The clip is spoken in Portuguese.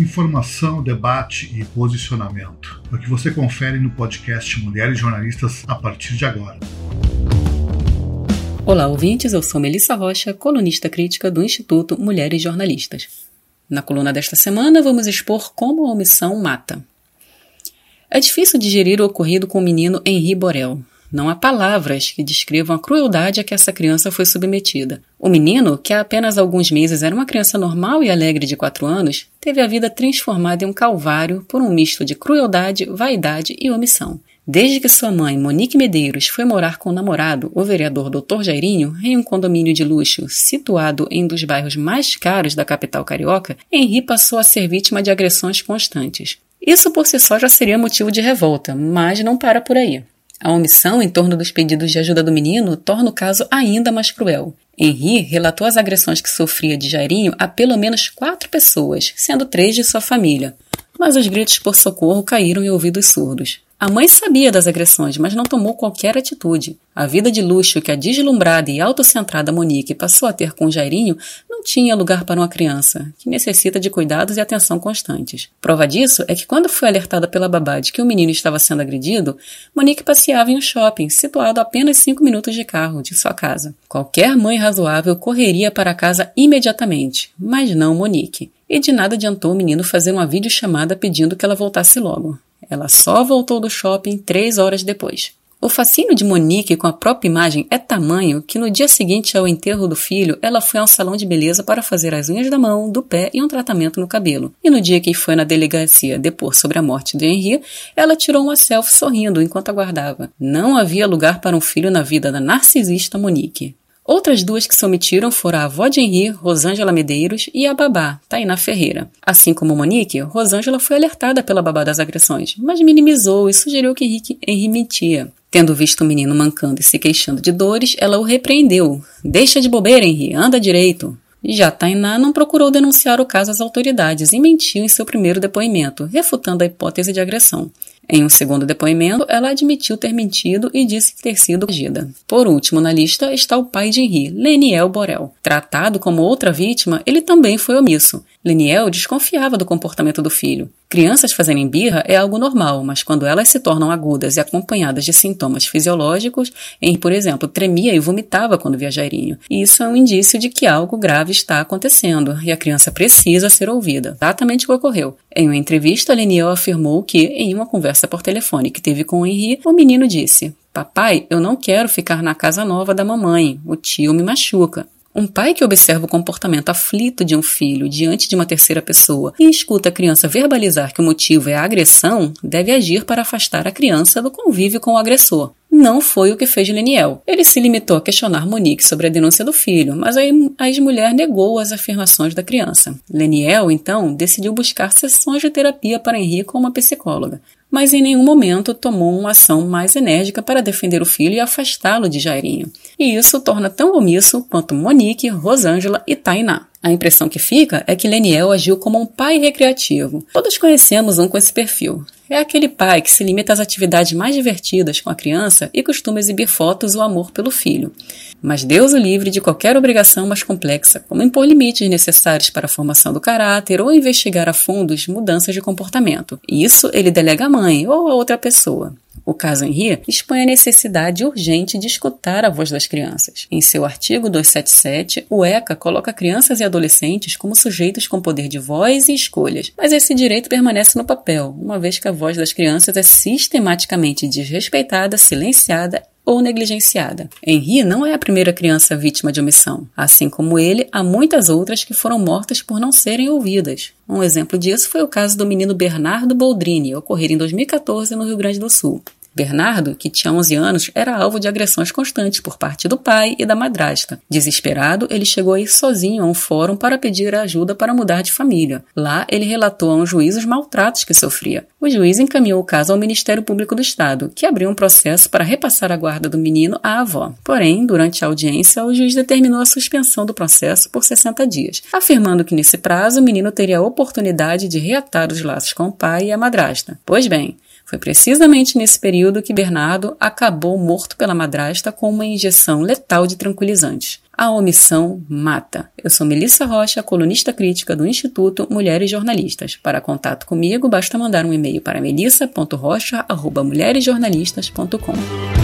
Informação, debate e posicionamento. É o que você confere no podcast Mulheres Jornalistas a partir de agora. Olá, ouvintes. Eu sou Melissa Rocha, colunista crítica do Instituto Mulheres Jornalistas. Na coluna desta semana, vamos expor como a omissão mata. É difícil digerir o ocorrido com o menino Henri Borel, não há palavras que descrevam a crueldade a que essa criança foi submetida. O menino, que há apenas alguns meses era uma criança normal e alegre de quatro anos, teve a vida transformada em um calvário por um misto de crueldade, vaidade e omissão. Desde que sua mãe, Monique Medeiros, foi morar com o namorado, o vereador Dr. Jairinho, em um condomínio de luxo situado em um dos bairros mais caros da capital carioca, Henri passou a ser vítima de agressões constantes. Isso por si só já seria motivo de revolta, mas não para por aí. A omissão em torno dos pedidos de ajuda do menino torna o caso ainda mais cruel. Henri relatou as agressões que sofria de Jairinho a pelo menos quatro pessoas, sendo três de sua família. Mas os gritos por socorro caíram em ouvidos surdos. A mãe sabia das agressões, mas não tomou qualquer atitude. A vida de luxo que a deslumbrada e autocentrada Monique passou a ter com Jairinho não tinha lugar para uma criança, que necessita de cuidados e atenção constantes. Prova disso é que quando foi alertada pela babá de que o menino estava sendo agredido, Monique passeava em um shopping, situado a apenas cinco minutos de carro de sua casa. Qualquer mãe razoável correria para casa imediatamente, mas não Monique. E de nada adiantou o menino fazer uma videochamada pedindo que ela voltasse logo. Ela só voltou do shopping três horas depois. O fascínio de Monique com a própria imagem é tamanho que no dia seguinte ao enterro do filho, ela foi ao salão de beleza para fazer as unhas da mão, do pé e um tratamento no cabelo. E no dia que foi na delegacia depor sobre a morte de Henri, ela tirou uma selfie sorrindo enquanto aguardava. Não havia lugar para um filho na vida da narcisista Monique. Outras duas que se omitiram foram a avó de Henri, Rosângela Medeiros, e a babá, Tainá Ferreira. Assim como Monique, Rosângela foi alertada pela babá das agressões, mas minimizou e sugeriu que Henrique, Henri mentia. Tendo visto o menino mancando e se queixando de dores, ela o repreendeu. Deixa de bobeira, Henri, anda direito. Já Tainá não procurou denunciar o caso às autoridades e mentiu em seu primeiro depoimento, refutando a hipótese de agressão. Em um segundo depoimento, ela admitiu ter mentido e disse ter sido agida. Por último na lista está o pai de Henri, Leniel Borel. Tratado como outra vítima, ele também foi omisso. Leniel desconfiava do comportamento do filho. Crianças fazerem birra é algo normal, mas quando elas se tornam agudas e acompanhadas de sintomas fisiológicos, Henri, por exemplo, tremia e vomitava quando via Jairinho. Isso é um indício de que algo grave está acontecendo e a criança precisa ser ouvida. Exatamente o que ocorreu. Em uma entrevista, Leniel afirmou que, em uma conversa por telefone que teve com Henri, o menino disse: Papai, eu não quero ficar na casa nova da mamãe. O tio me machuca. Um pai que observa o comportamento aflito de um filho diante de uma terceira pessoa e escuta a criança verbalizar que o motivo é a agressão, deve agir para afastar a criança do convívio com o agressor. Não foi o que fez Leniel. Ele se limitou a questionar Monique sobre a denúncia do filho, mas a ex-mulher negou as afirmações da criança. Leniel, então, decidiu buscar sessões de terapia para Henrique com uma psicóloga mas em nenhum momento tomou uma ação mais enérgica para defender o filho e afastá-lo de Jairinho. E isso torna tão omisso quanto Monique, Rosângela e Tainá. A impressão que fica é que Leniel agiu como um pai recreativo. Todos conhecemos um com esse perfil. É aquele pai que se limita às atividades mais divertidas com a criança e costuma exibir fotos ou amor pelo filho. Mas Deus o livre de qualquer obrigação mais complexa, como impor limites necessários para a formação do caráter ou investigar a fundo as mudanças de comportamento. Isso ele delega à mãe ou a outra pessoa. O caso Henri expõe a necessidade urgente de escutar a voz das crianças. Em seu artigo 277, o ECA coloca crianças e adolescentes como sujeitos com poder de voz e escolhas, mas esse direito permanece no papel, uma vez que a voz das crianças é sistematicamente desrespeitada, silenciada ou negligenciada. Henri não é a primeira criança vítima de omissão. Assim como ele, há muitas outras que foram mortas por não serem ouvidas. Um exemplo disso foi o caso do menino Bernardo Boldrini, ocorrido em 2014 no Rio Grande do Sul. Bernardo, que tinha 11 anos, era alvo de agressões constantes por parte do pai e da madrasta. Desesperado, ele chegou a ir sozinho a um fórum para pedir ajuda para mudar de família. Lá, ele relatou a um juiz os maltratos que sofria. O juiz encaminhou o caso ao Ministério Público do Estado, que abriu um processo para repassar a guarda do menino à avó. Porém, durante a audiência, o juiz determinou a suspensão do processo por 60 dias, afirmando que nesse prazo o menino teria a oportunidade de reatar os laços com o pai e a madrasta. Pois bem, foi precisamente nesse período que Bernardo acabou morto pela madrasta com uma injeção letal de tranquilizantes. A omissão mata. Eu sou Melissa Rocha, colunista crítica do Instituto Mulheres Jornalistas. Para contato comigo, basta mandar um e-mail para melissa.rocha.mulheresjornalistas.com.